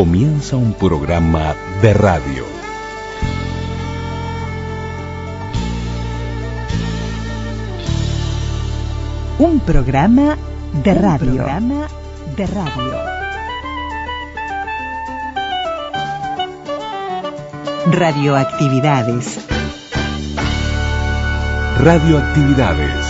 comienza un programa de radio. Un programa de radio. programa de radio. Radioactividades. Radioactividades.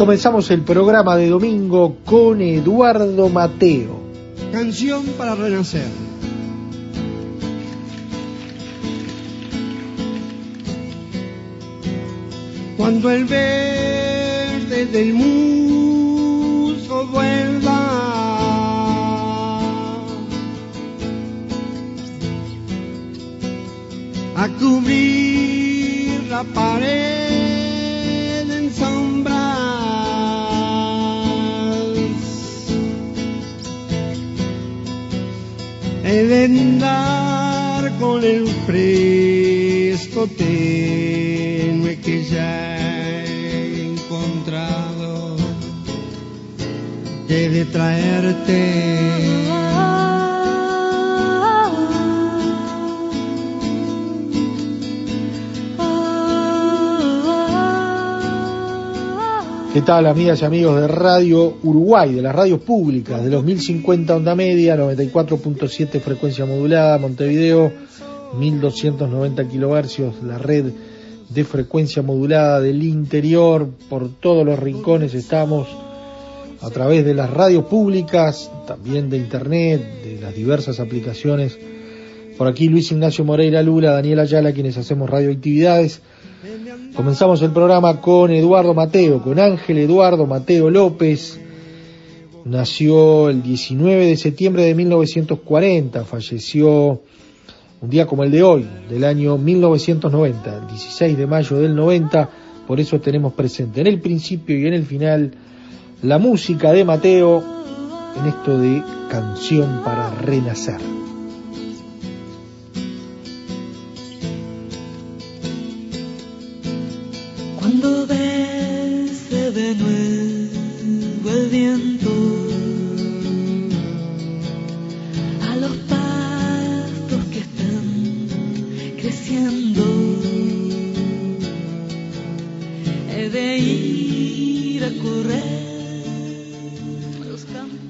Comenzamos el programa de domingo con Eduardo Mateo. Canción para renacer. Cuando el verde del musgo vuelva a cubrir la pared andar con el fresco tenue que ya he encontrado, de traerte ¿Qué tal, amigas y amigos de Radio Uruguay, de las radios públicas, de los 1050 onda media, 94.7 frecuencia modulada, Montevideo, 1290 kilohercios, la red de frecuencia modulada del interior, por todos los rincones estamos a través de las radios públicas, también de internet, de las diversas aplicaciones. Por aquí Luis Ignacio Moreira Lula, Daniel Ayala, quienes hacemos radioactividades Comenzamos el programa con Eduardo Mateo, con Ángel Eduardo Mateo López. Nació el 19 de septiembre de 1940, falleció un día como el de hoy, del año 1990, el 16 de mayo del 90, por eso tenemos presente en el principio y en el final la música de Mateo en esto de canción para renacer.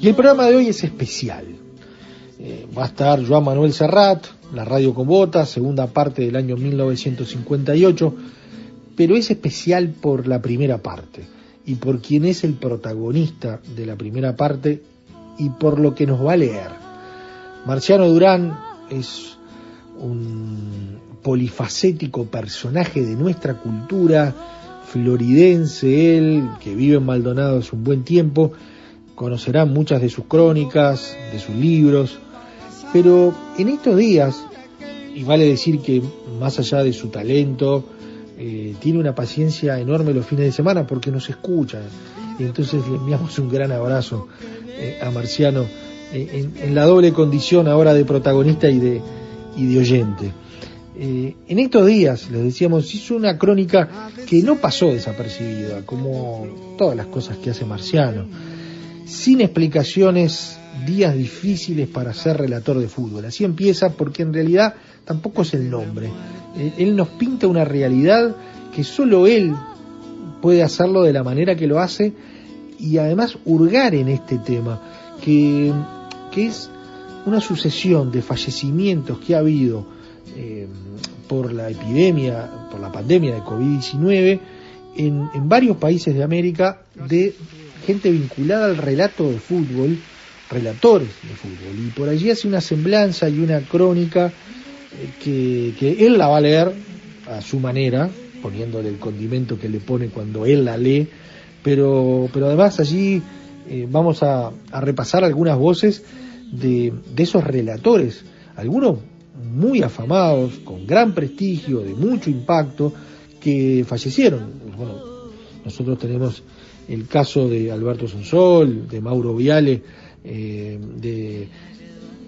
Y el programa de hoy es especial. Eh, va a estar Joan Manuel Serrat, la radio con botas, segunda parte del año 1958, pero es especial por la primera parte y por quien es el protagonista de la primera parte y por lo que nos va a leer. Marciano Durán es un polifacético personaje de nuestra cultura, floridense él, que vive en Maldonado hace un buen tiempo, conocerán muchas de sus crónicas, de sus libros, pero en estos días, y vale decir que más allá de su talento, eh, tiene una paciencia enorme los fines de semana porque nos escucha. Y entonces le enviamos un gran abrazo eh, a Marciano eh, en, la doble condición ahora de protagonista y de, y de oyente. en estos días, les decíamos, hizo una crónica que no pasó desapercibida, como todas las cosas que hace Marciano sin explicaciones, días difíciles para ser relator de fútbol. Así empieza porque en realidad tampoco es el nombre. Eh, él nos pinta una realidad que solo él puede hacerlo de la manera que lo hace y además hurgar en este tema, que, que es una sucesión de fallecimientos que ha habido eh, por la epidemia, por la pandemia de COVID-19 en, en varios países de América de gente vinculada al relato de fútbol, relatores de fútbol. Y por allí hace una semblanza y una crónica eh, que, que él la va a leer a su manera, poniéndole el condimento que le pone cuando él la lee, pero, pero además allí eh, vamos a, repasar algunas voces de, de, esos relatores, algunos muy afamados, con gran prestigio, de mucho impacto, que fallecieron. Bueno, nosotros tenemos el caso de Alberto Sonsol, de Mauro Viale, eh, de,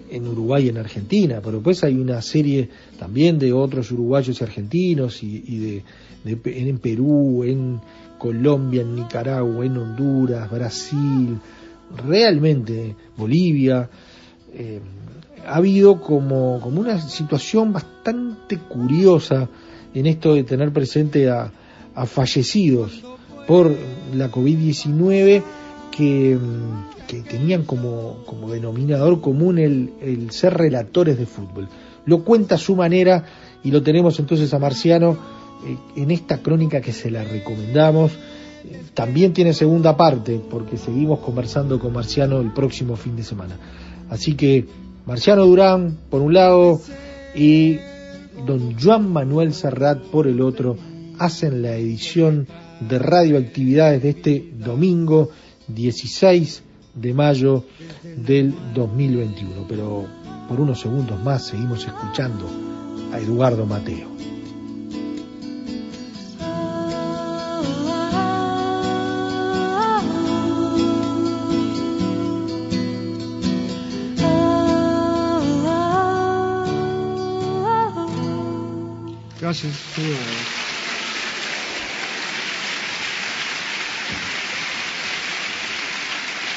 en Uruguay y en Argentina, pero pues hay una serie también de otros uruguayos y argentinos y, y de, de, en Perú, en Colombia, en Nicaragua, en Honduras, Brasil, realmente Bolivia. Eh, ha habido como, como una situación bastante curiosa en esto de tener presente a, a fallecidos por la COVID-19 que, que, tenían como, como denominador común el, el, ser relatores de fútbol. Lo cuenta a su manera y lo tenemos entonces a Marciano eh, en esta crónica que se la recomendamos. Eh, también tiene segunda parte porque seguimos conversando con Marciano el próximo fin de semana. Así que Marciano Durán por un lado y don Juan Manuel Serrat por el otro hacen la edición de radioactividades de este domingo 16 de mayo del 2021. Pero por unos segundos más seguimos escuchando a Eduardo Mateo. Gracias.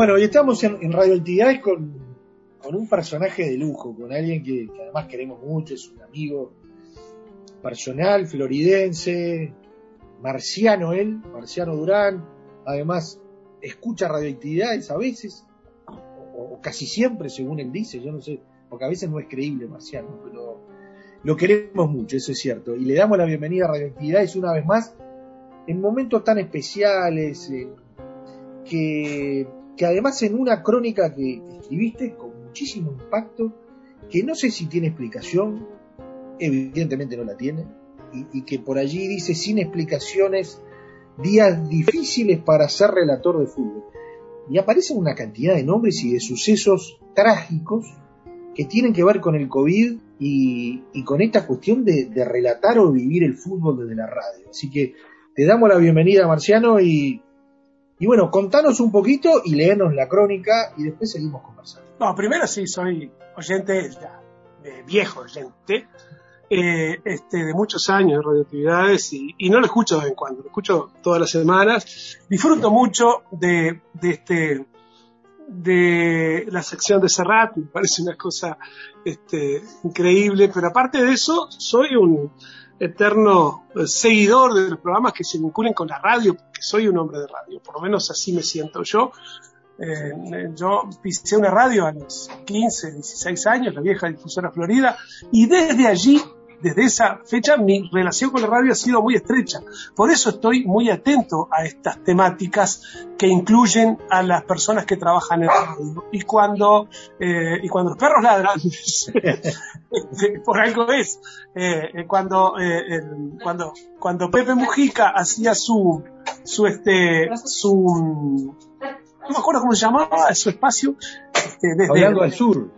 Bueno, y estamos en, en Radioactividades con, con, un personaje de lujo, con alguien que, además queremos mucho, es un amigo personal, floridense, marciano él, marciano Durán, además escucha radioactividades a veces, o, o, casi siempre, según él dice, yo no sé, porque a veces no es creíble marciano, pero lo queremos mucho, eso es cierto, y le damos la bienvenida a radioactividades una vez más, en momentos tan especiales, eh, que que además en una crónica que, escribiste con muchísimo impacto, que no sé si tiene explicación, evidentemente no la tiene, y, que por allí dice sin explicaciones, días difíciles para ser relator de fútbol. Y aparecen una cantidad de nombres y de sucesos trágicos que tienen que ver con el COVID y, y con esta cuestión de, de relatar o vivir el fútbol desde la radio. Así que te damos la bienvenida, Marciano, y y bueno, contanos un poquito y léenos la crónica y después seguimos conversando. No, primero sí, soy oyente, ya, de viejo oyente, eh, este, de muchos años de radioactividades y, y, no lo escucho de vez en cuando, lo escucho todas las semanas. Disfruto mucho de, de este de la sección de Serrat, me parece una cosa este, increíble, pero aparte de eso, soy un, eterno seguidor de los programas que se vinculen con la radio, porque soy un hombre de radio, por lo menos así me siento yo. Eh, yo pisé una radio a los 15, 16 años, la vieja difusora Florida, y desde allí desde esa fecha mi relación con la radio ha sido muy estrecha. Por eso estoy muy atento a estas temáticas que incluyen a las personas que trabajan en radio. Y cuando, eh, y cuando los perros ladran, por algo es, eh, cuando, eh, cuando, cuando Pepe Mujica hacía su, su, este, su, no me acuerdo cómo se llamaba, su espacio, este, desde, hablando al sur.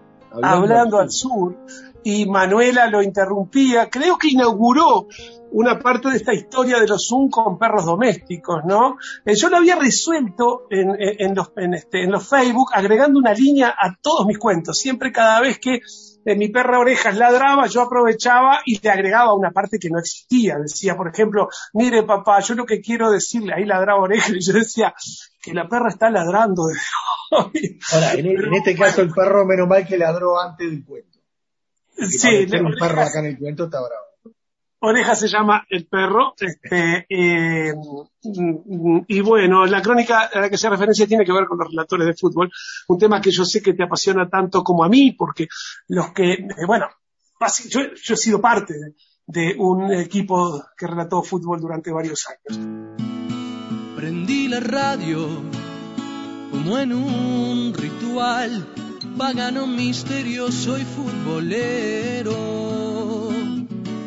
Hablando, al sur y Manuela lo interrumpía. Creo que inauguró una parte de esta historia de los Zoom con perros domésticos, ¿no? Eh, yo lo había resuelto este, en los Facebook agregando una línea a todos mis cuentos. Siempre cada vez que eh, mi perra orejas ladraba, yo aprovechaba y le agregaba una parte que no existía. Decía, por ejemplo, mire papá, yo lo que quiero decirle, ahí ladraba orejas, y yo decía que la perra está ladrando. Ahora, en, en este caso el perro menos mal que ladró antes del cuento. Sí, un perro acá en el cuento está bravo. Oreja se llama el perro, este, eh, y bueno, la crónica a la que se referencia tiene que ver con los relatores de fútbol, un tema que yo sé que te apasiona tanto como a mí, porque los que, eh, bueno, yo, he sido parte de, un equipo que relató fútbol durante varios años. Prendí la radio como en un ritual pagano misterioso y futbolero.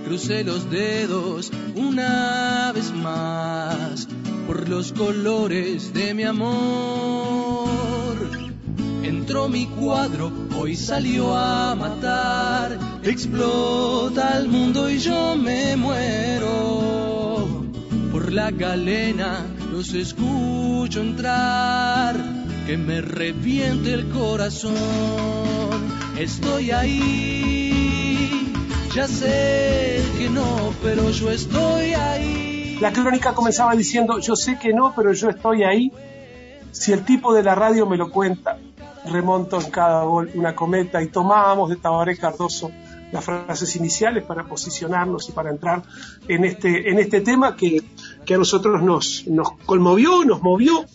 Crucé los dedos una vez más por los colores de mi amor. Entró mi cuadro, hoy salió a matar. Explota el mundo y yo me muero. Por la galena los escucho entrar que me reviente el corazón. Estoy ahí, ya sé que no, pero yo estoy ahí. La crónica comenzaba diciendo, yo sé que no, pero yo estoy ahí. Si el tipo de la radio me lo cuenta, remonto en cada gol una cometa y tomábamos de Tabaré Cardoso las frases iniciales para posicionarnos y para entrar en este, en este tema que, que a nosotros nos, nos conmovió, nos movió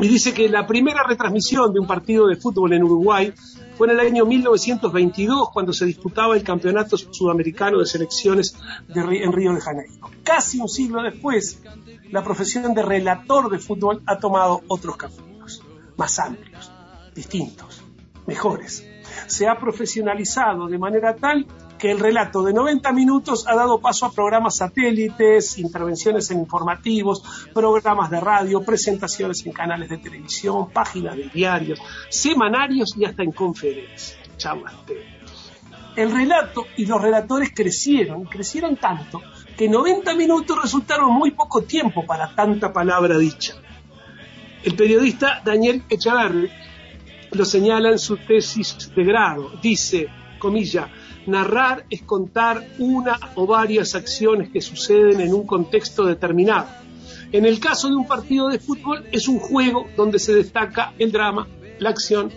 y dice que la primera retransmisión de un partido de fútbol en Uruguay fue en el año 1922 cuando se disputaba el Campeonato Sudamericano de Selecciones en Río de Janeiro. Casi un siglo después, la profesión de relator de fútbol ha tomado otros caminos, más amplios, distintos, mejores. Se ha profesionalizado de manera tal que el relato de 90 minutos ha dado paso a programas satélites, intervenciones en informativos, programas de radio, presentaciones en canales de televisión, páginas de diarios, semanarios y hasta en conferencias, El relato y los relatores crecieron, crecieron tanto que 90 minutos resultaron muy poco tiempo para tanta palabra dicha. El periodista Daniel Echavarri lo señala en su tesis de grado. Dice, comilla, Narrar es contar una o varias acciones que suceden en un contexto determinado. En el caso de un partido de fútbol es un juego donde se destaca el drama, la acción,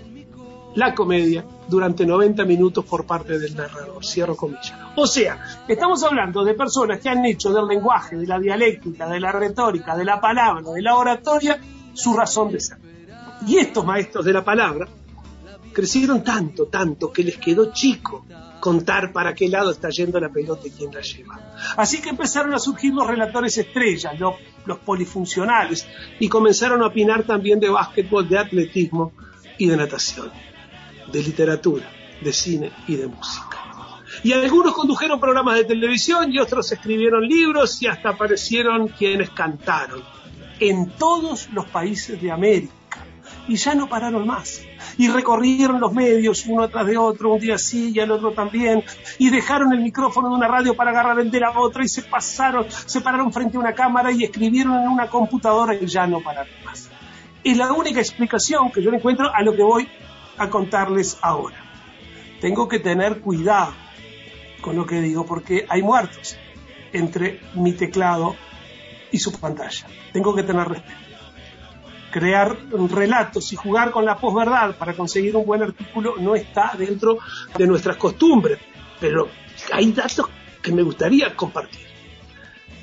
la comedia durante 90 minutos por parte del narrador. Cierro comillas. O sea, estamos hablando de personas que han hecho del lenguaje, de la dialéctica, de la retórica, de la palabra, de la oratoria, su razón de ser. Y estos maestros de la palabra crecieron tanto, tanto, que les quedó chico contar para qué lado está yendo la pelota y quién la lleva. Así que empezaron a surgir los relatores estrellas, los, los polifuncionales, y comenzaron a opinar también de básquetbol, de atletismo y de natación, de literatura, de cine y de música. Y algunos condujeron programas de televisión y otros escribieron libros y hasta aparecieron quienes cantaron en todos los países de América y ya no pararon más. Y recorrieron los medios uno tras de otro, un día sí y el otro también, y dejaron el micrófono de una radio para agarrar el de la otra y se pasaron, se pararon frente a una cámara y escribieron en una computadora y ya no pararon más. Es la única explicación que yo encuentro a lo que voy a contarles ahora. Tengo que tener cuidado con lo que digo porque hay muertos entre mi teclado y su pantalla. Tengo que tener respeto crear relatos y jugar con la posverdad para conseguir un buen artículo no está dentro de nuestras costumbres, pero hay datos que me gustaría compartir.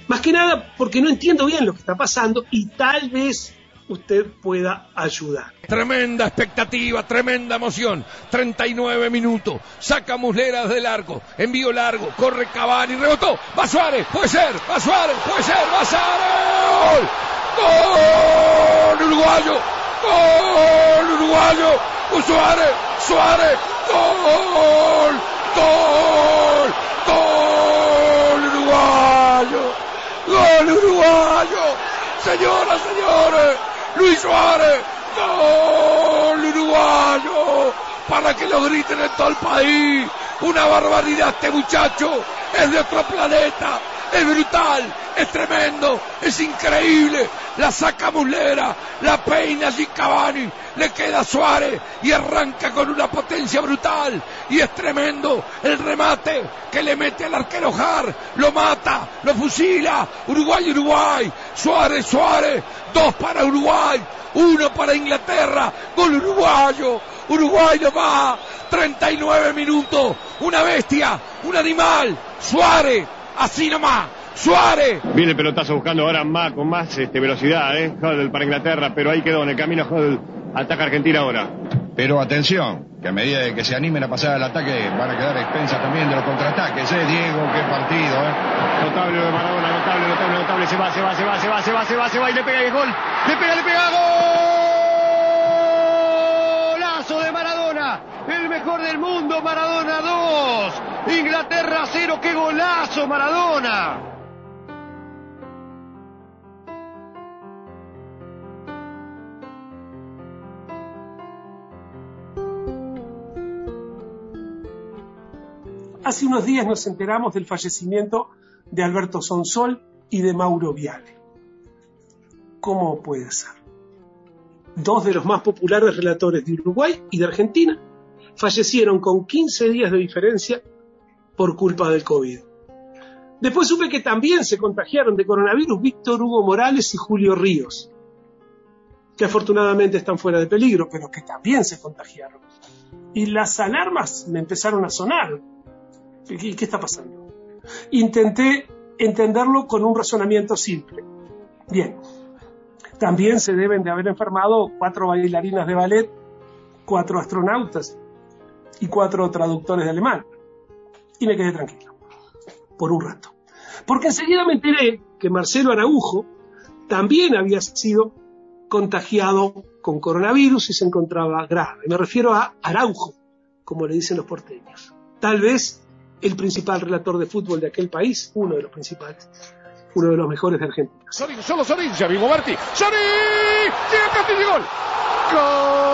Más que nada porque no entiendo bien lo que está pasando y tal vez usted pueda ayudar. Tremenda expectativa, tremenda emoción. 39 minutos. Saca Muslera del arco. Envío largo. Corre Cavani. Rebotó. Va Suárez. Puede ser. Va Suárez. Puede ser. Va Suárez. ¡Gol! ¡Uruguayo! ¡Gol! ¡Uruguayo! ¡Suárez! ¡Suárez! ¡Gol! ¡Gol! ¡Gol! ¡Uruguayo! ¡Gol uruguayo! Señoras, señores, Luis Suárez, gol uruguayo, para que lo griten en todo el país. Una barbaridad este muchacho, es de otro planeta, es brutal, es tremendo, es increíble. La saca Muslera, la peina allí Cavani, le queda Suárez y arranca con una potencia brutal. Y es tremendo el remate que le mete al arquero Jar, lo mata, lo fusila. Uruguay, Uruguay, Suárez, Suárez, dos para Uruguay, uno para Inglaterra, gol uruguayo. Uruguay lo va, 39 minutos, una bestia, un animal, Suárez, así nomás, Suárez. Viene el pelotazo buscando ahora más, con más este, velocidad, ¿eh? Hodel para Inglaterra, pero ahí quedó en el camino Hodel. Ataca Argentina ahora. Pero atención, que a medida de que se animen a pasar al ataque van a quedar expensas también de los contraataques, ¿eh? Diego, qué partido, ¿eh? Notable de Maradona, notable, notable, notable. Se va, se va, se va, se va, se va, se va, se va y le pega el gol. Le pega, le pega, golazo El mejor del mundo, Maradona 2. Inglaterra 0, qué golazo, Maradona. Hace unos días nos enteramos del fallecimiento de Alberto Sonsol y de Mauro Viale. ¿Cómo puede ser? Dos de los más populares relatores de Uruguay y de Argentina fallecieron con 15 días de diferencia por culpa del COVID. Después supe que también se contagiaron de coronavirus Víctor Hugo Morales y Julio Ríos, que afortunadamente están fuera de peligro, pero que también se contagiaron. Y las alarmas me empezaron a sonar. ¿Qué, qué está pasando? Intenté entenderlo con un razonamiento simple. Bien, también se deben de haber enfermado cuatro bailarinas de ballet, cuatro astronautas y cuatro traductores de alemán. Y me quedé tranquilo, por un rato. Porque enseguida me enteré que Marcelo Araujo también había sido contagiado con coronavirus y se encontraba grave. Me refiero a Araujo, como le dicen los porteños. Tal vez el principal relator de fútbol de aquel país, uno de los principales, uno de los mejores de Argentina. Sorín, solo Sorín, ya vivo Martí. ¡Sorín! ¡Llega Castillo gol! ¡Gol!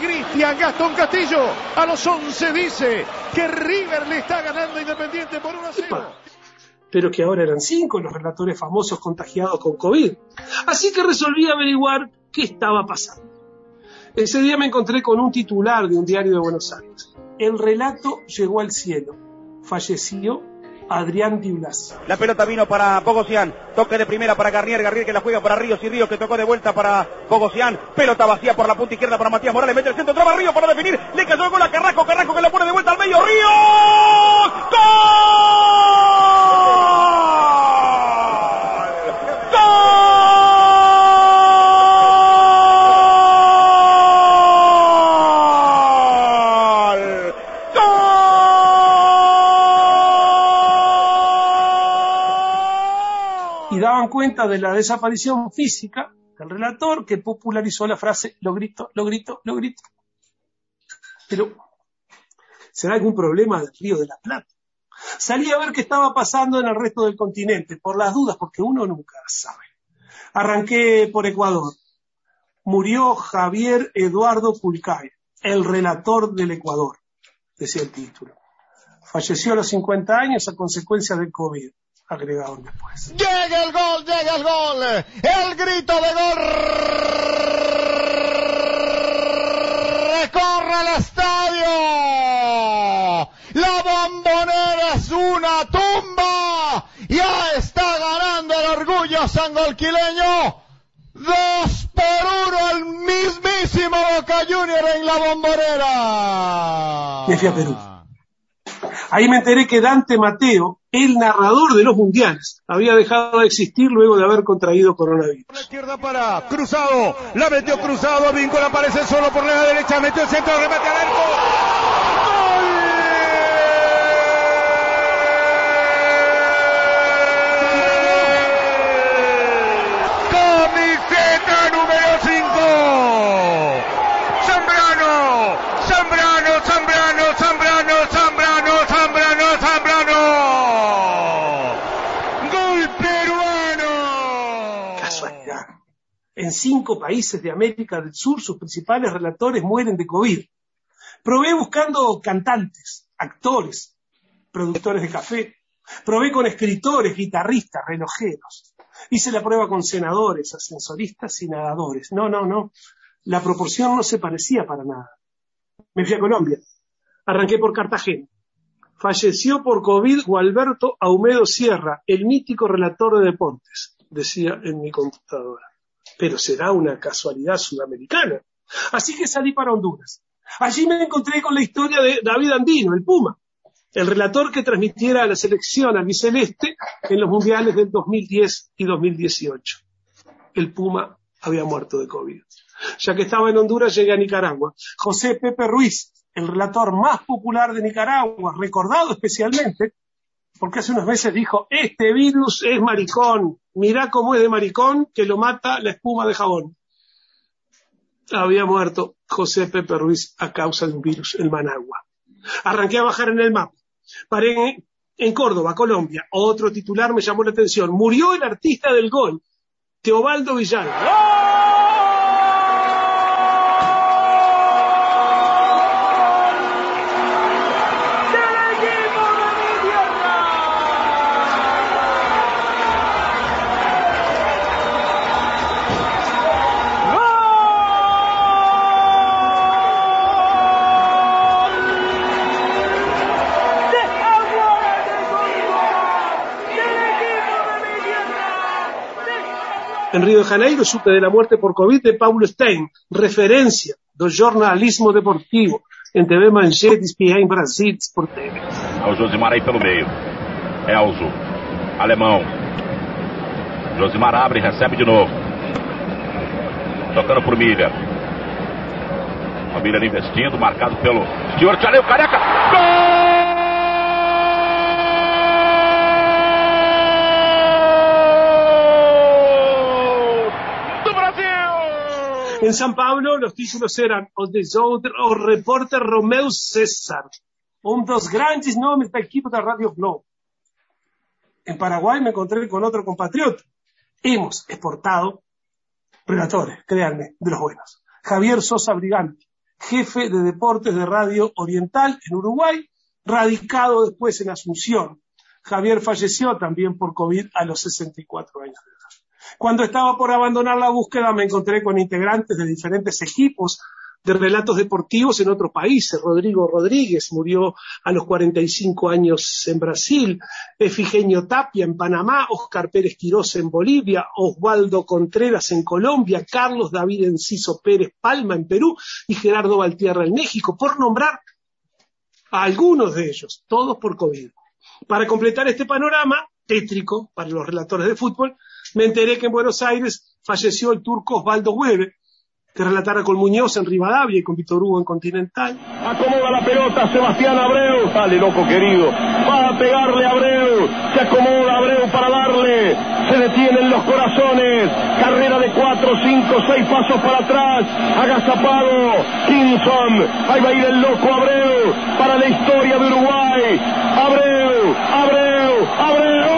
Y Cristian Gastón Castillo a los 11 dice que River le está ganando Independiente por 1 a 0 pero que ahora eran cinco los relatores famosos contagiados con COVID. Así que resolví averiguar qué estaba pasando. Ese día me encontré con un titular de un diario de Buenos Aires. El relato llegó al cielo. Falleció Adrián Di Blas. La pelota vino para Bogosian. Toque de primera para Garnier. Garnier que la juega para Ríos y Ríos que tocó de vuelta para Bogosian. Pelota vacía por la punta izquierda para Matías Morales. Mete el centro. Traba Ríos para definir. Le cayó el gol a Carrasco. Carrasco que la pone de vuelta al medio. Ríos. Cuenta de la desaparición física del relator que popularizó la frase lo grito, lo grito, lo grito. Pero, ¿será algún problema del Río de la Plata? Salí a ver qué estaba pasando en el resto del continente, por las dudas, porque uno nunca sabe. Arranqué por Ecuador. Murió Javier Eduardo Pulcay, el relator del Ecuador, decía el título. Falleció a los 50 años a consecuencia del COVID después. Llega el gol, llega el gol. El grito de gol. Recorre el estadio. La bombonera es una tumba. Ya está ganando el orgullo sangolquileño. Dos por uno el mismísimo Boca Junior en la bombonera. Perú. Ahí me enteré que Dante Mateo, el narrador de los mundiales, había dejado de existir luego de haber contraído coronavirus. La izquierda para Cruzado, la metió Cruzado, Vincula aparece solo por la derecha, metió el centro, remate al arco. En cinco países de América del Sur, sus principales relatores mueren de COVID. Probé buscando cantantes, actores, productores de café. Probé con escritores, guitarristas, relojeros. Hice la prueba con senadores, ascensoristas y nadadores. No, no, no. La proporción no se parecía para nada. Me fui a Colombia. Arranqué por Cartagena. Falleció por COVID Gualberto Aumedo Sierra, el mítico relator de deportes, decía en mi computadora. Pero será una casualidad sudamericana. Así que salí para Honduras. Allí me encontré con la historia de David Andino, el Puma, el relator que transmitiera a la selección albiceleste en los mundiales del 2010 y 2018. El Puma había muerto de COVID. Ya que estaba en Honduras, llegué a Nicaragua. José Pepe Ruiz, el relator más popular de Nicaragua, recordado especialmente porque hace unos meses dijo, este virus es maricón, mirá cómo es de maricón que lo mata la espuma de jabón. Había muerto José Pepe Ruiz a causa de un virus, el Managua. Arranqué a bajar en el mapa. Paré en, en Córdoba, Colombia. Otro titular me llamó la atención. Murió el artista del gol, Teobaldo Villalba. Río de Janeiro supe de la muerte por COVID de Paulo Stein, referencia do jornalismo deportivo em TV Manchete espiar em Brasil por TV. O Josimar aí pelo meio. Elzo. Alemão. Josimar abre recebe de novo. Tocando por Miller. O Miller investindo, marcado pelo Stuart Aleu Careca. Gol! En San Pablo los títulos eran Os de Souter o Repórter Romeu César, um dos grandes nomes da equipe da Radio Globo. En Paraguay me encontré con otro compatriota. Hemos exportado relatores, créanme, de los buenos. Javier Sosa Brigante, jefe de deportes de Radio Oriental en Uruguay, radicado después en Asunción. Javier falleció también por COVID a los 64 años de edad. Cuando estaba por abandonar la búsqueda me encontré con integrantes de diferentes equipos de relatos deportivos en otros países. Rodrigo Rodríguez murió a los 45 años en Brasil, Efigenio Tapia en Panamá, Oscar Pérez Quirós en Bolivia, Osvaldo Contreras en Colombia, Carlos David Enciso Pérez Palma en Perú. Y Gerardo Valtierra en México, por nombrar algunos de ellos, todos por COVID. Para completar este panorama tétrico para los relatores de fútbol, me enteré que en Buenos Aires falleció el turco Osvaldo Hueve, que relatara con Muñoz en Rivadavia y con Víctor Hugo en Continental. Acomoda la pelota Sebastián Abreu. Sale loco querido. Va a pegarle a Abreu. Se acomoda Abreu para darle. Se detienen los corazones. Carrera de cuatro, cinco, seis pasos para atrás. Agazapado. Kinson. Ahí va a ir el loco Abreu. Para la historia de Uruguay. Abreu. Abreu. Abreu.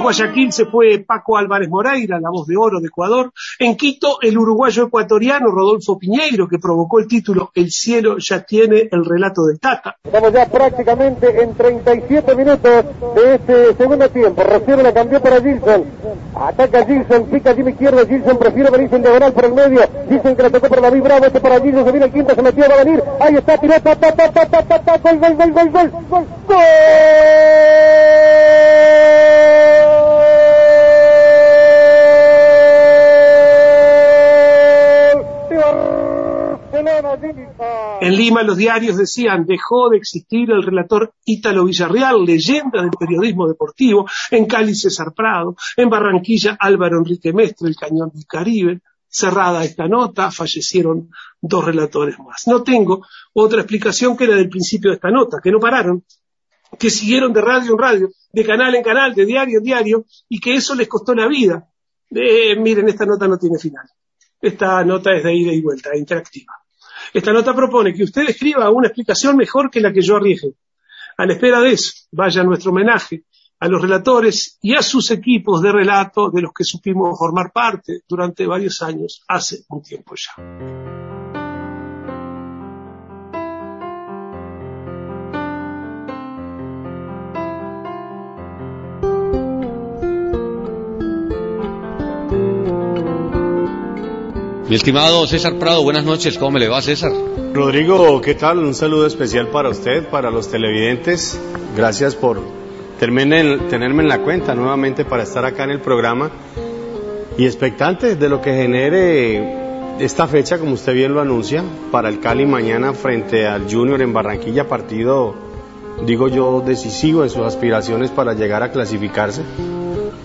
Guayaquil se fue Paco Álvarez Moreira, la voz de oro de Ecuador. En Quito, el uruguayo ecuatoriano Rodolfo Piñeiro, que provocó el título El cielo ya tiene el relato del Tata. Estamos ya prácticamente en 37 minutos de este segundo tiempo. Recibe la cambió para Gilson. Ataca Gilson, pica Jimmy izquierda. Gilson prefiere venirse en diagonal por el medio. Gilson que le tocó por la Bravo. Este para Gilson. Se viene el quinto, se metió, va a venir. Ahí está, tiró, ta, ta, ta, ta, ta, gol, gol, gol, gol, gol, gol, gol. En Lima los diarios decían dejó de existir el relator Ítalo Villarreal, leyenda del periodismo deportivo, en Cali César Prado, en Barranquilla Álvaro Enrique Mestre, el cañón del Caribe. Cerrada esta nota, fallecieron dos relatores más. No tengo otra explicación que la del principio de esta nota, que no pararon, que siguieron de radio en radio, de canal en canal, de diario en diario, y que eso les costó la vida. Eh, miren, esta nota no tiene final. Esta nota es de ida y vuelta, interactiva. Esta nota propone que usted escriba una explicación mejor que la que yo arriesgue. A la espera de eso, vaya nuestro homenaje a los relatores y a sus equipos de relato de los que supimos formar parte durante varios años, hace un tiempo ya. Mi estimado César Prado, buenas noches, ¿cómo me le va César? Rodrigo, ¿qué tal? Un saludo especial para usted, para los televidentes. Gracias por tenerme en la cuenta nuevamente para estar acá en el programa y expectante de lo que genere esta fecha, como usted bien lo anuncia, para el Cali mañana frente al Junior en Barranquilla, partido, digo yo, decisivo en sus aspiraciones para llegar a clasificarse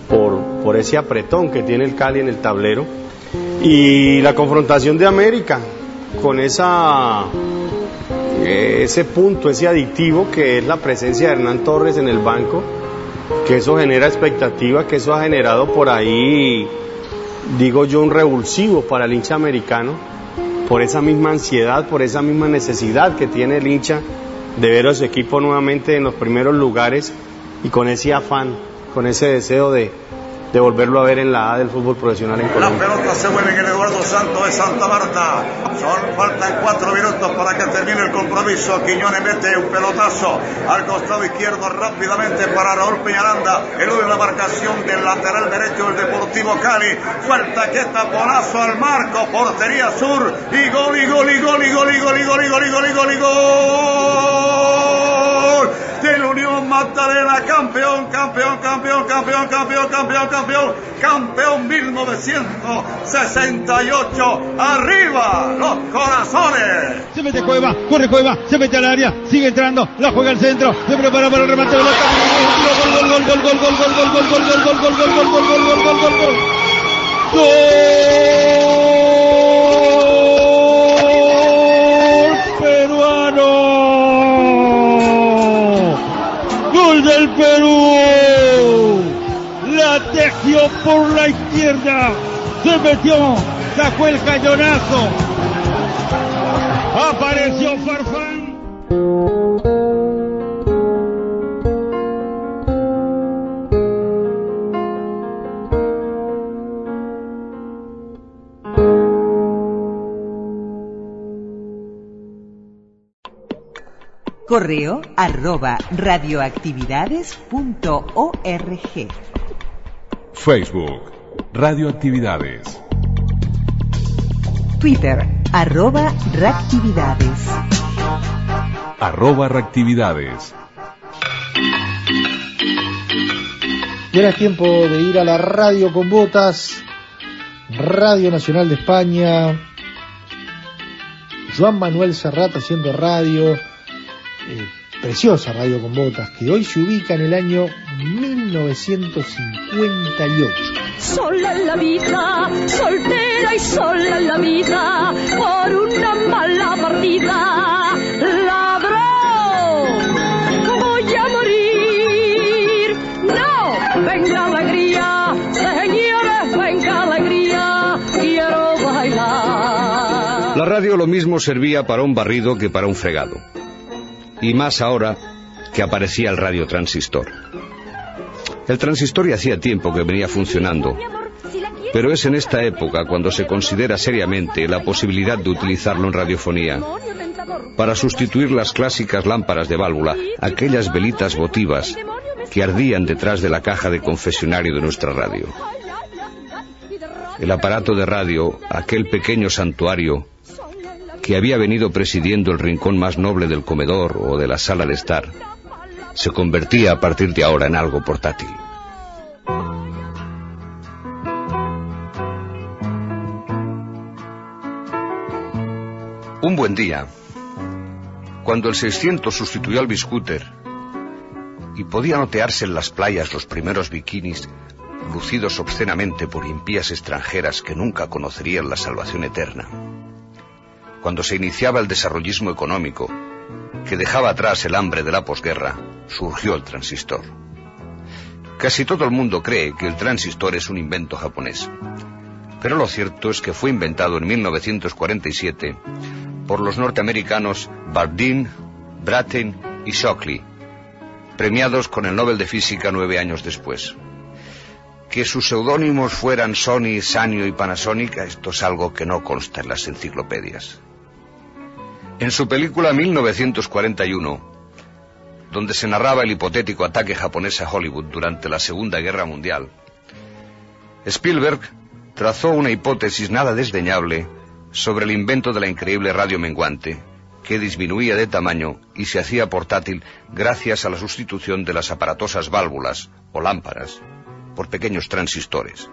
por ese apretón que tiene el Cali en el tablero y la confrontación de América con esa ese punto, ese aditivo que es la presencia de Hernán Torres en el banco, que eso genera expectativa, que eso ha generado por ahí, digo yo, un revulsivo para el hincha americano, por esa misma ansiedad, por esa misma necesidad que tiene el hincha de ver a su equipo nuevamente en los primeros lugares y con ese afán, con ese deseo de, de volverlo a ver en la A del fútbol profesional en Colombia. La pelota se mueve en el Eduardo Santos de Santa Marta. Son, faltan cuatro minutos para que termine el compromiso. Quiñones mete un pelotazo al costado izquierdo rápidamente para Raúl Peñaranda. Elude la marcación del lateral derecho del Deportivo Cali. Falta que taponazo al marco. Portería sur. Y gol, y gol, y gol, y gol, y gol, y gol, y gol, y gol, y gol, y gol. Del Unión Magdalena, campeón, campeón, campeón, campeón, campeón, campeón, campeón, campeón 1968. Arriba los corazones. Se mete Cueva, corre Cueva, se mete al área, sigue entrando, la juega al centro, se prepara para el remate gol, gol, gol, gol, gol, gol, gol, gol, gol, gol, gol, gol, gol, gol, gol, gol, gol, gol, gol, gol. ¡Gol Perú! La tejió por la izquierda, se metió, sacó el cañonazo. Apareció Farfán. Correo arroba radioactividades.org. Facebook, Radioactividades. Twitter arroba reactividades. Arroba Reactividades. Y ahora es tiempo de ir a la radio con botas, Radio Nacional de España, Joan Manuel Serrat haciendo radio, eh, preciosa radio con botas, que hoy se ubica en el año 1958. Sola en la vida, soltera y sola en la vida, por una mala partida, ladrón, voy a morir. No, venga alegría, señores, venga alegría, quiero bailar. La radio lo mismo servía para un barrido que para un fregado. Y más ahora que aparecía el radiotransistor. El transistor ya hacía tiempo que venía funcionando, pero es en esta época cuando se considera seriamente la posibilidad de utilizarlo en radiofonía para sustituir las clásicas lámparas de válvula, aquellas velitas votivas que ardían detrás de la caja de confesionario de nuestra radio. El aparato de radio, aquel pequeño santuario que había venido presidiendo el rincón más noble del comedor o de la sala de estar, se convertía a partir de ahora en algo portátil. Un buen día, cuando el 600 sustituyó al biscúter y podía notearse en las playas los primeros bikinis lucidos obscenamente por impías extranjeras que nunca conocerían la salvación eterna, cuando se iniciaba el desarrollismo económico que dejaba atrás el hambre de la posguerra, surgió el transistor. Casi todo el mundo cree que el transistor es un invento japonés, pero lo cierto es que fue inventado en 1947 por los norteamericanos Bardeen, Brattain y Shockley, premiados con el Nobel de Física nueve años después. Que sus seudónimos fueran Sony, Sanyo y Panasonic, esto es algo que no consta en las enciclopedias. En su película 1941, donde se narraba el hipotético ataque japonés a Hollywood durante la Segunda Guerra Mundial, Spielberg trazó una hipótesis nada desdeñable sobre el invento de la increíble radio menguante, que disminuía de tamaño y se hacía portátil gracias a la sustitución de las aparatosas válvulas o lámparas por pequeños transistores.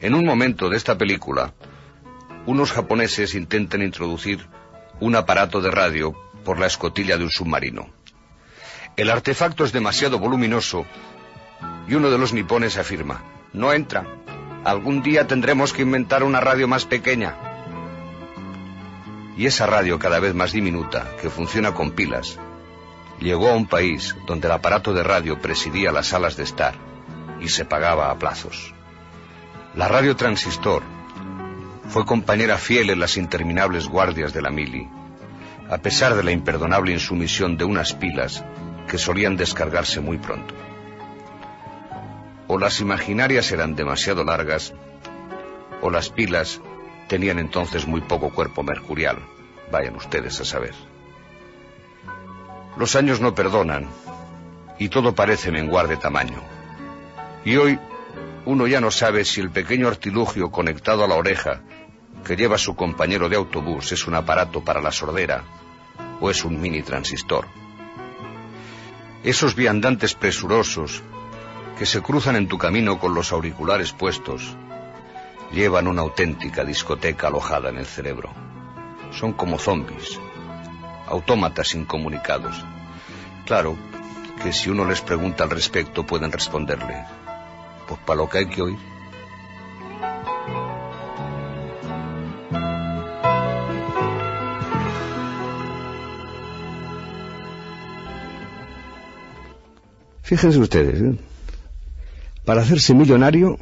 En un momento de esta película, unos japoneses intentan introducir un aparato de radio por la escotilla de un submarino. El artefacto es demasiado voluminoso y uno de los nipones afirma, no entra. Algún día tendremos que inventar una radio más pequeña. Y esa radio cada vez más diminuta, que funciona con pilas, llegó a un país donde el aparato de radio presidía las salas de estar y se pagaba a plazos. La radio transistor fue compañera fiel en las interminables guardias de la mili, a pesar de la imperdonable insumisión de unas pilas que solían descargarse muy pronto. O las imaginarias eran demasiado largas, o las pilas tenían entonces muy poco cuerpo mercurial, vayan ustedes a saber. Los años no perdonan, y todo parece menguar de tamaño. Y hoy uno ya no sabe si el pequeño artilugio conectado a la oreja que lleva su compañero de autobús es un aparato para la sordera o es un mini transistor. Esos viandantes presurosos que se cruzan en tu camino con los auriculares puestos llevan una auténtica discoteca alojada en el cerebro. Son como zombies, autómatas incomunicados. Claro que si uno les pregunta al respecto pueden responderle, pues para lo que hay que oír. Fíjense ustedes, ¿eh? para hacerse millonario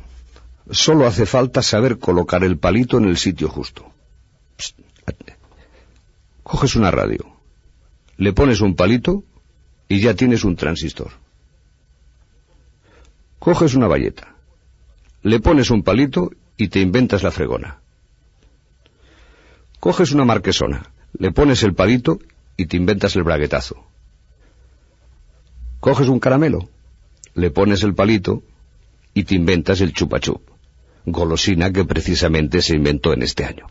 solo hace falta saber colocar el palito en el sitio justo. Psst. Coges una radio, le pones un palito y ya tienes un transistor. Coges una valleta, le pones un palito y te inventas la fregona. Coges una marquesona, le pones el palito y te inventas el braguetazo. Coges un caramelo, le pones el palito y te inventas el chupachup, golosina que precisamente se inventó en este año.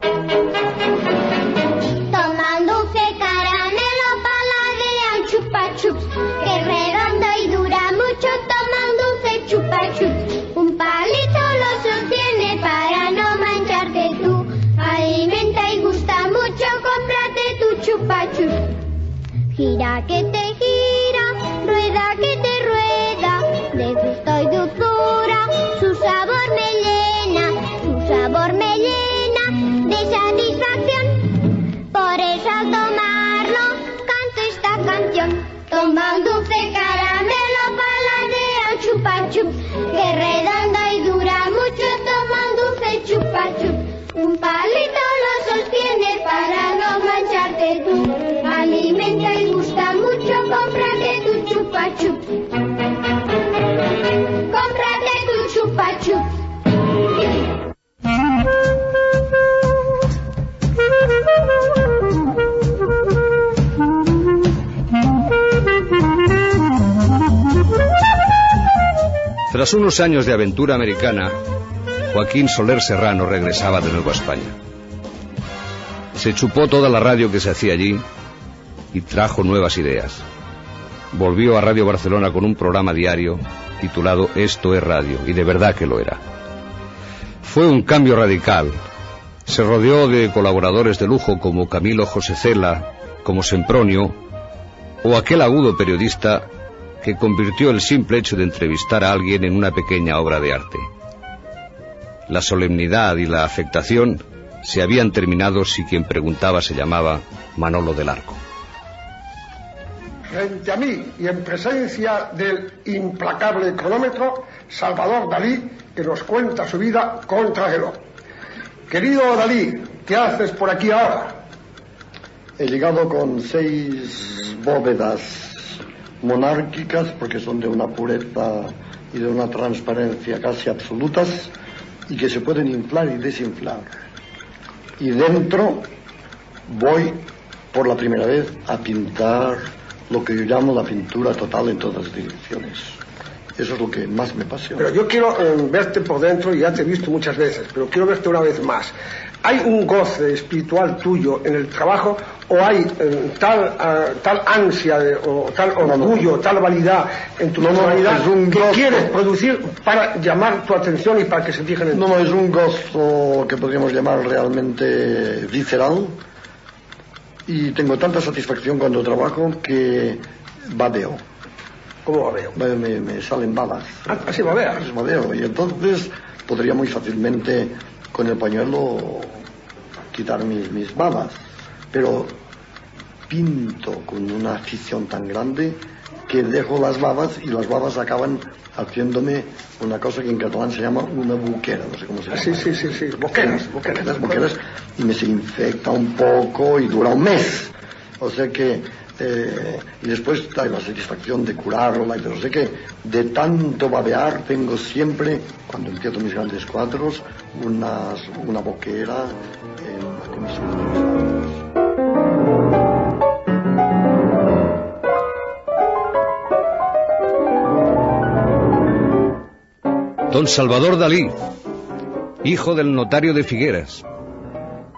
Tras unos años de aventura americana, Joaquín Soler Serrano regresaba de nuevo a España. Se chupó toda la radio que se hacía allí y trajo nuevas ideas. Volvió a Radio Barcelona con un programa diario titulado Esto es Radio, y de verdad que lo era. Fue un cambio radical. Se rodeó de colaboradores de lujo como Camilo José Cela, como Sempronio, o aquel agudo periodista que convirtió el simple hecho de entrevistar a alguien en una pequeña obra de arte. La solemnidad y la afectación se habían terminado si quien preguntaba se llamaba Manolo del Arco. Frente a mí y en presencia del implacable cronómetro, Salvador Dalí, que nos cuenta su vida contra reloj. Querido Dalí, ¿qué haces por aquí ahora? He llegado con seis bóvedas monárquicas, porque son de una pureza y de una transparencia casi absolutas, y que se pueden inflar y desinflar. Y dentro voy por la primera vez a pintar lo que yo llamo la pintura total en todas las direcciones. Eso es lo que más me apasiona. Pero yo quiero eh, verte por dentro y ya te he visto muchas veces, pero quiero verte una vez más. ¿Hay un goce espiritual tuyo en el trabajo o hay eh, tal, eh, tal ansia de- o tal orgullo, tal validad en tu un que quieres producir para llamar tu atención y para que se fijen en No, ti? no, es un gozo que podríamos llamar realmente visceral. Y tengo tanta satisfacción cuando trabajo que babeo. ¿Cómo babeo? Me, salen babas. Ah, Así babeas. Babeo. Y entonces podría muy fácilmente con el pañuelo quitar mis, mis babas. Pero pinto con una afición tan grande que dejo las babas y las babas acaban haciéndome una cosa que en catalán se llama una buquera, no sé cómo se llama. Ah, Sí, sí, sí, sí, boqueras, boqueras. Boqueras y me se infecta un poco y dura un mes. O sea que, eh, y después hay la satisfacción de curarla y de no sé qué. De tanto babear tengo siempre, cuando empiezo mis grandes cuadros, unas, una boquera en la comisión. Don Salvador Dalí, hijo del notario de Figueras,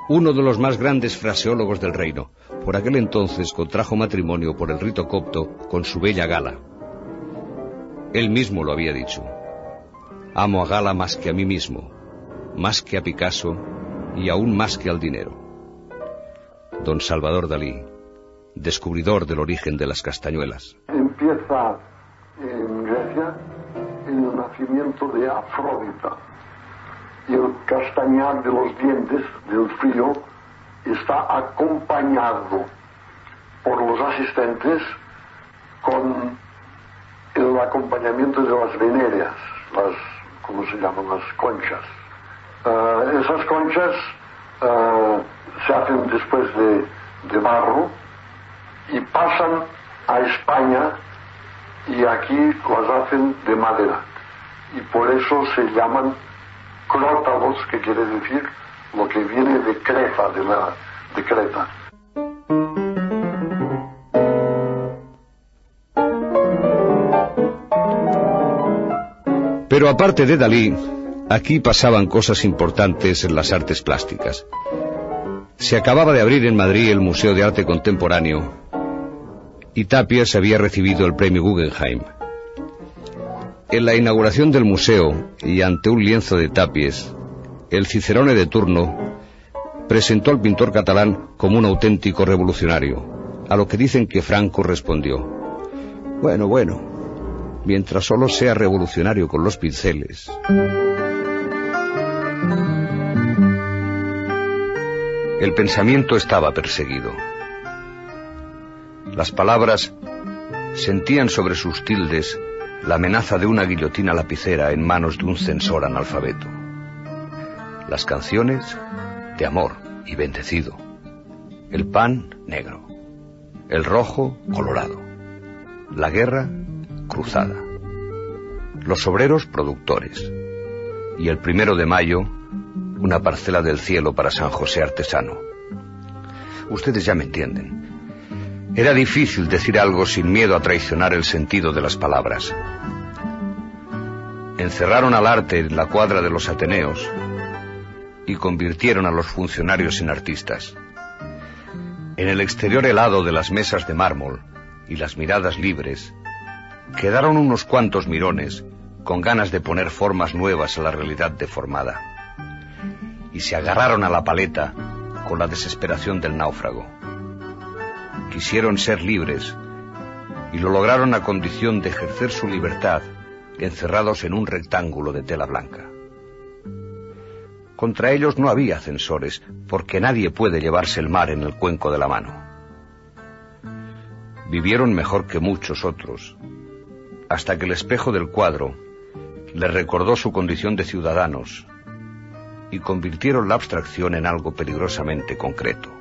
uno de los más grandes fraseólogos del reino, por aquel entonces contrajo matrimonio por el rito copto con su bella Gala. Él mismo lo había dicho. Amo a Gala más que a mí mismo, más que a Picasso y aún más que al dinero. Don Salvador Dalí, descubridor del origen de las castañuelas. empieza en Grecia el nacimiento de Afrodita. Y el castañar de los dientes del frío está acompañado por los asistentes con el acompañamiento de las venéreas, las, ¿cómo se llaman? Las conchas. Ah, esas conchas ah, se hacen después de, de barro y pasan a España y aquí las hacen de madera. Y por eso se llaman crótalos, que quiere decir lo que viene de Creta, de, la, de Creta. Pero aparte de Dalí, aquí pasaban cosas importantes en las artes plásticas. Se acababa de abrir en Madrid el Museo de Arte Contemporáneo y Tapias había recibido el premio Guggenheim. En la inauguración del museo y ante un lienzo de Tapies, el Cicerone de turno presentó al pintor catalán como un auténtico revolucionario, a lo que dicen que Franco respondió, bueno, bueno, mientras solo sea revolucionario con los pinceles. El pensamiento estaba perseguido. Las palabras sentían sobre sus tildes la amenaza de una guillotina lapicera en manos de un censor analfabeto. Las canciones de amor y bendecido. El pan negro. El rojo colorado. La guerra cruzada. Los obreros productores. Y el primero de mayo, una parcela del cielo para San José artesano. Ustedes ya me entienden. Era difícil decir algo sin miedo a traicionar el sentido de las palabras. encerraron al arte en la cuadra de los Ateneos y convirtieron a los funcionarios en artistas. En el exterior helado de las mesas de mármol y las miradas libres, quedaron unos cuantos mirones con ganas de poner formas nuevas a la realidad deformada. Y se agarraron a la paleta con la desesperación del náufrago. Quisieron ser libres y lo lograron a condición de ejercer su libertad encerrados en un rectángulo de tela blanca. Contra ellos no había censores, porque nadie puede llevarse el mar en el cuenco de la mano. Vivieron mejor que muchos otros, hasta que el espejo del cuadro les recordó su condición de ciudadanos y convirtieron la abstracción en algo peligrosamente concreto.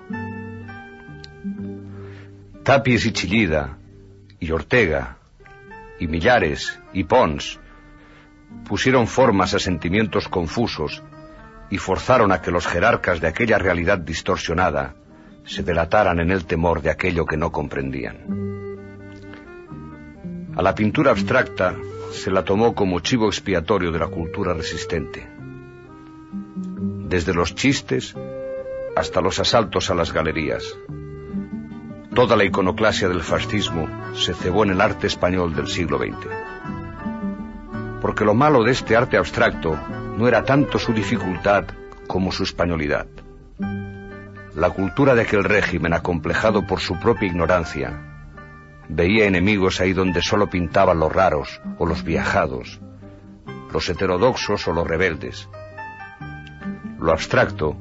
Tapies y Chillida, y Ortega, y Millares, y Pons, pusieron formas a sentimientos confusos y forzaron a que los jerarcas de aquella realidad distorsionada se delataran en el temor de aquello que no comprendían. A la pintura abstracta se la tomó como chivo expiatorio de la cultura resistente. Desde los chistes hasta los asaltos a las galerías. Toda la iconoclasia del fascismo se cebó en el arte español del siglo XX. Porque lo malo de este arte abstracto no era tanto su dificultad como su españolidad. La cultura de aquel régimen, acomplejado por su propia ignorancia, veía enemigos ahí donde solo pintaban los raros o los viajados, los heterodoxos o los rebeldes. Lo abstracto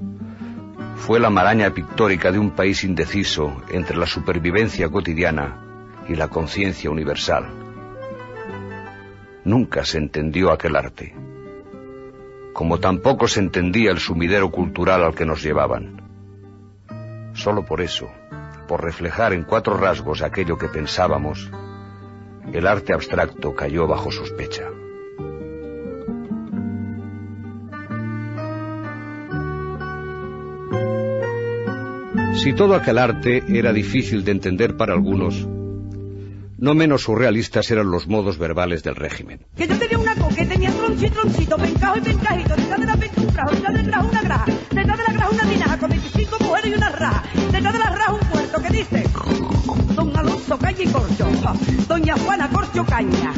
fue la maraña pictórica de un país indeciso entre la supervivencia cotidiana y la conciencia universal. Nunca se entendió aquel arte como tampoco se entendía el sumidero cultural al que nos llevaban. Solo por eso, por reflejar en cuatro rasgos aquello que pensábamos, el arte abstracto cayó bajo sospecha. Si todo aquel arte era difícil de entender para algunos, no menos surrealistas eran los modos verbales del régimen. Que yo tenía una co que tenía troncito, troncito, pencajo y pencajito, detrás de la penca un trajo, detrás del trajo una graja, detrás de la graja una minaja con 25 mujeres y una raja, detrás de la raja un puerto que dice Don Alonso Calle y Corcho, Doña Juana Corcho Caña.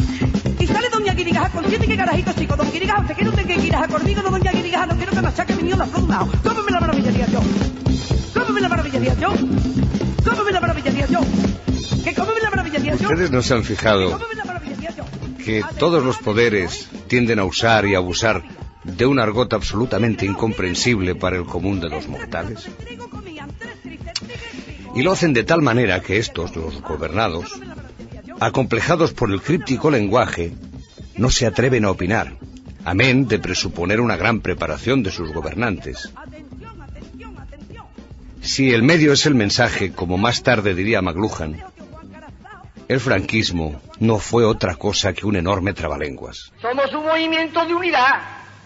Y sale Doña Guirigaja con siete que garajito chico, Don Guirigaja, usted quiere usted que Guirigaja conmigo, no Doña Guirigaja, no quiero que machaque mi niño la flor. Cómeme la maravillaría yo. Cómeme la maravillaría yo. Cómeme la maravillaría yo. Que cómeme la maravillaría yo. Ustedes no se han fijado que todos los poderes tienden a usar y abusar de un argot absolutamente incomprensible para el común de los mortales. Y lo hacen de tal manera que estos, los gobernados, acomplejados por el críptico lenguaje, no se atreven a opinar, amén de presuponer una gran preparación de sus gobernantes. Si el medio es el mensaje, como más tarde diría McLuhan, el franquismo no fue otra cosa que un enorme trabalenguas. Somos un movimiento de unidad,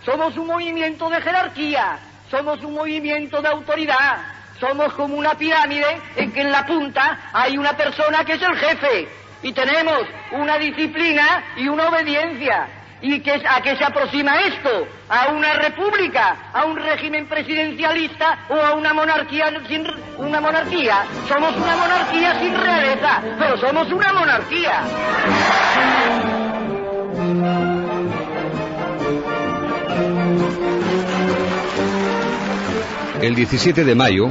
somos un movimiento de jerarquía, somos un movimiento de autoridad, somos como una pirámide en que en la punta hay una persona que es el jefe y tenemos una disciplina y una obediencia. ¿Y que, a qué se aproxima esto? ¿A una república? ¿A un régimen presidencialista o a una monarquía sin una monarquía? Somos una monarquía sin realeza, pero somos una monarquía. El 17 de mayo,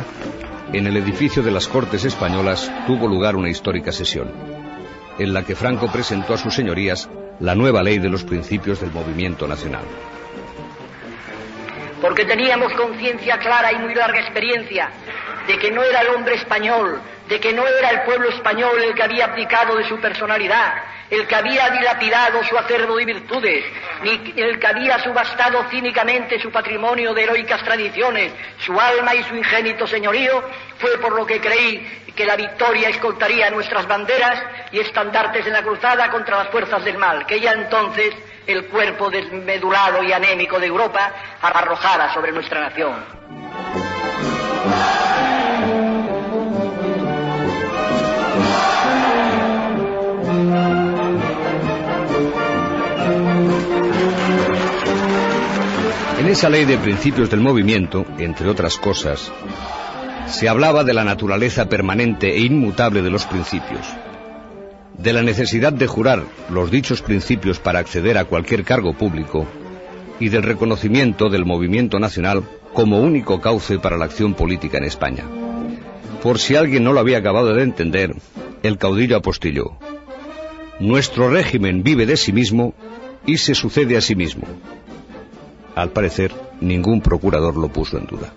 en el edificio de las Cortes Españolas, tuvo lugar una histórica sesión, en la que Franco presentó a sus señorías la nueva ley de los principios del movimiento nacional. Porque teníamos conciencia clara y muy larga experiencia de que no era el hombre español, de que no era el pueblo español el que había abdicado de su personalidad, el que había dilapidado su acervo de virtudes, ni el que había subastado cínicamente su patrimonio de heroicas tradiciones, su alma y su ingénito señorío, fue por lo que creí que la victoria escoltaría nuestras banderas y estandartes en la cruzada contra las fuerzas del mal, que ya entonces el cuerpo desmedulado y anémico de Europa arrojara sobre nuestra nación. En esa ley de principios del movimiento, entre otras cosas, se hablaba de la naturaleza permanente e inmutable de los principios, de la necesidad de jurar los dichos principios para acceder a cualquier cargo público y del reconocimiento del movimiento nacional como único cauce para la acción política en España. Por si alguien no lo había acabado de entender, el caudillo apostilló. Nuestro régimen vive de sí mismo y se sucede a sí mismo. Al parecer, ningún procurador lo puso en duda.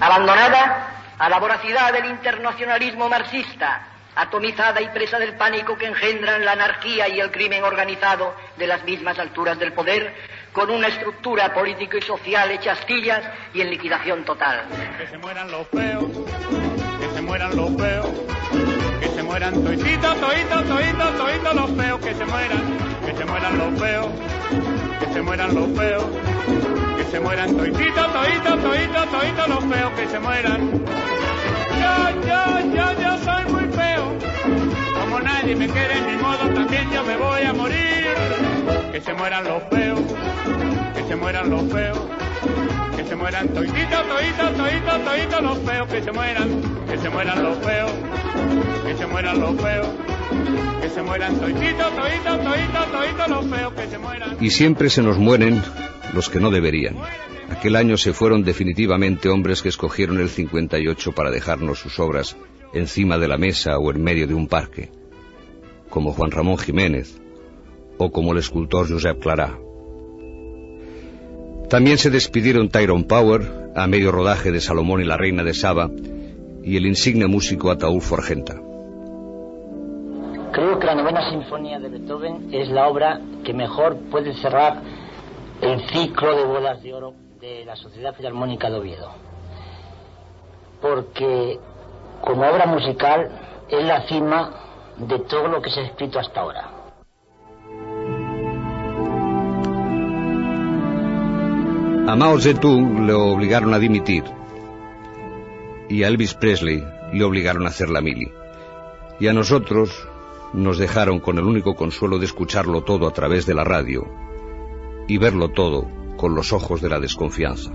Abandonada a la voracidad del internacionalismo marxista, atomizada y presa del pánico que engendran la anarquía y el crimen organizado de las mismas alturas del poder, con una estructura político y social hecha astillas y en liquidación total. Que se mueran los feos, que se mueran los feos, que se mueran toititos, toitos, toitos, toitos los feos, que se mueran, que se mueran los feos, que se mueran los feos, que se mueran toititos, toitos, toitos, toitos los feos, que se mueran. Yo, yo, yo, yo soy muy feo, como nadie me quiere ni modo, también yo me voy a morir. Que se mueran los feos, que se mueran los feos, que se mueran toititos, toitos, toitos, toitos los feos, que se mueran, que se mueran los feos, que se mueran los feos, que se mueran toititos, toitos, toitos, toitos los feos, que se mueran. Y siempre se nos mueren los que no deberían. Aquel año se fueron definitivamente hombres que escogieron el 58 para dejarnos sus obras encima de la mesa o en medio de un parque, como Juan Ramón Jiménez o como el escultor Josep Clará. También se despidieron Tyrone Power a medio rodaje de Salomón y la Reina de Saba y el insigne músico Ataúlfo Argenta. Creo que la novena sinfonía de Beethoven es la obra que mejor puede cerrar el ciclo de bodas de oro de la Sociedad Filarmónica de Oviedo. Porque como obra musical es la cima de todo lo que se ha escrito hasta ahora. A Mao Zedong le obligaron a dimitir y a Elvis Presley le obligaron a hacer la mili. Y a nosotros nos dejaron con el único consuelo de escucharlo todo a través de la radio y verlo todo con los ojos de la desconfianza.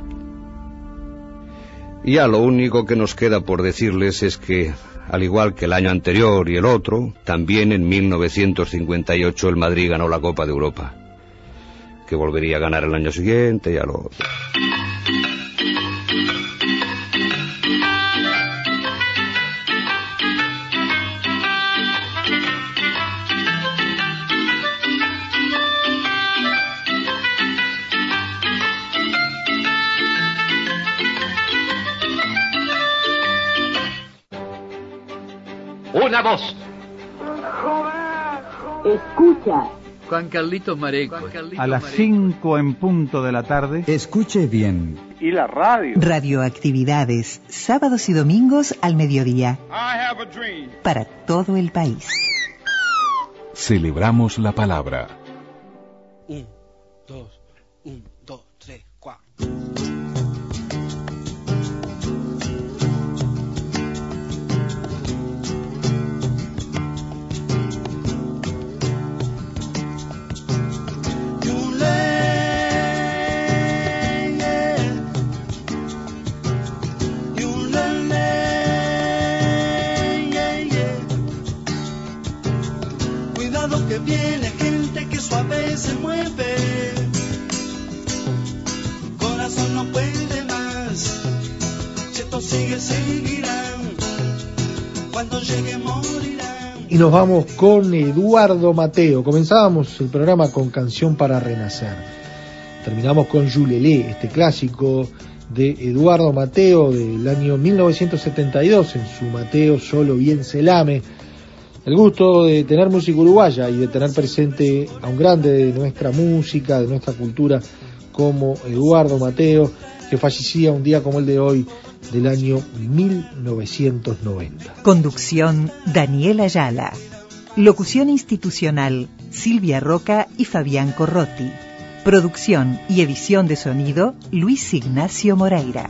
Ya lo único que nos queda por decirles es que, al igual que el año anterior y el otro, también en 1958 el Madrid ganó la Copa de Europa, que volvería a ganar el año siguiente y a lo otro. Una voz. Escucha. Juan Carlitos Mareco. A las 5 en punto de la tarde. Escuche bien. Y la radio. Radioactividades, sábados y domingos al mediodía. Para todo el país. Celebramos la palabra. Un, dos, un, dos, tres, cuatro. Y nos vamos con Eduardo Mateo. Comenzábamos el programa con Canción para Renacer. Terminamos con Yulelé, este clásico de Eduardo Mateo del año 1972 en su Mateo Solo Bien se lame. El gusto de tener música uruguaya y de tener presente a un grande de nuestra música, de nuestra cultura, como Eduardo Mateo, que fallecía un día como el de hoy del año 1990. Conducción Daniel Ayala. Locución institucional Silvia Roca y Fabián Corrotti. Producción y edición de sonido Luis Ignacio Moreira.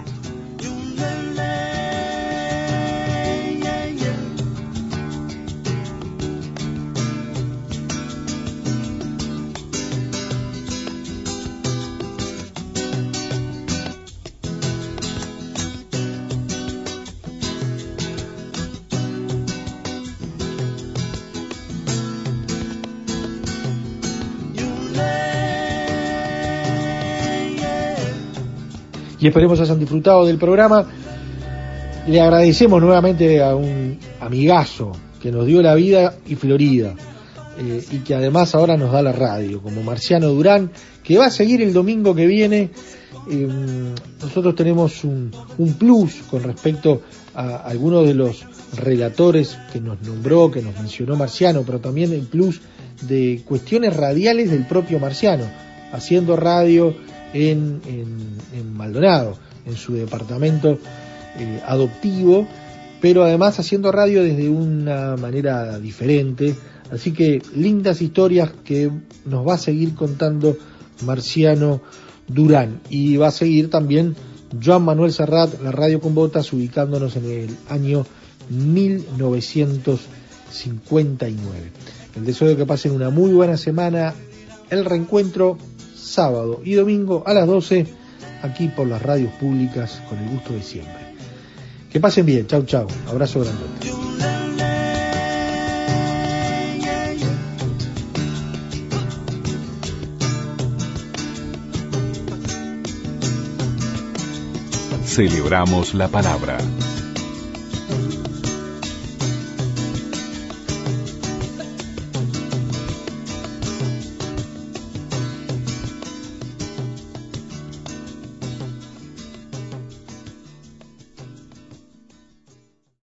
Y esperemos hayan disfrutado del programa. Le agradecemos nuevamente a un amigazo que nos dio la vida y Florida eh, y que además ahora nos da la radio, como Marciano Durán, que va a seguir el domingo que viene. Eh, nosotros tenemos un, un plus con respecto a algunos de los relatores que nos nombró, que nos mencionó Marciano, pero también el plus de cuestiones radiales del propio Marciano, haciendo radio en, Maldonado, en su departamento eh, adoptivo, pero además haciendo radio desde una manera diferente. Así que lindas historias que nos va a seguir contando Marciano Durán y va a seguir también Joan Manuel Serrat, la radio con botas, ubicándonos en el año 1959. El deseo de que pasen una muy buena semana. El reencuentro sábado y domingo a las 12 aquí por las radios públicas con el gusto de siempre. Que pasen bien. Chau, chau. Abrazo grande. Celebramos la palabra.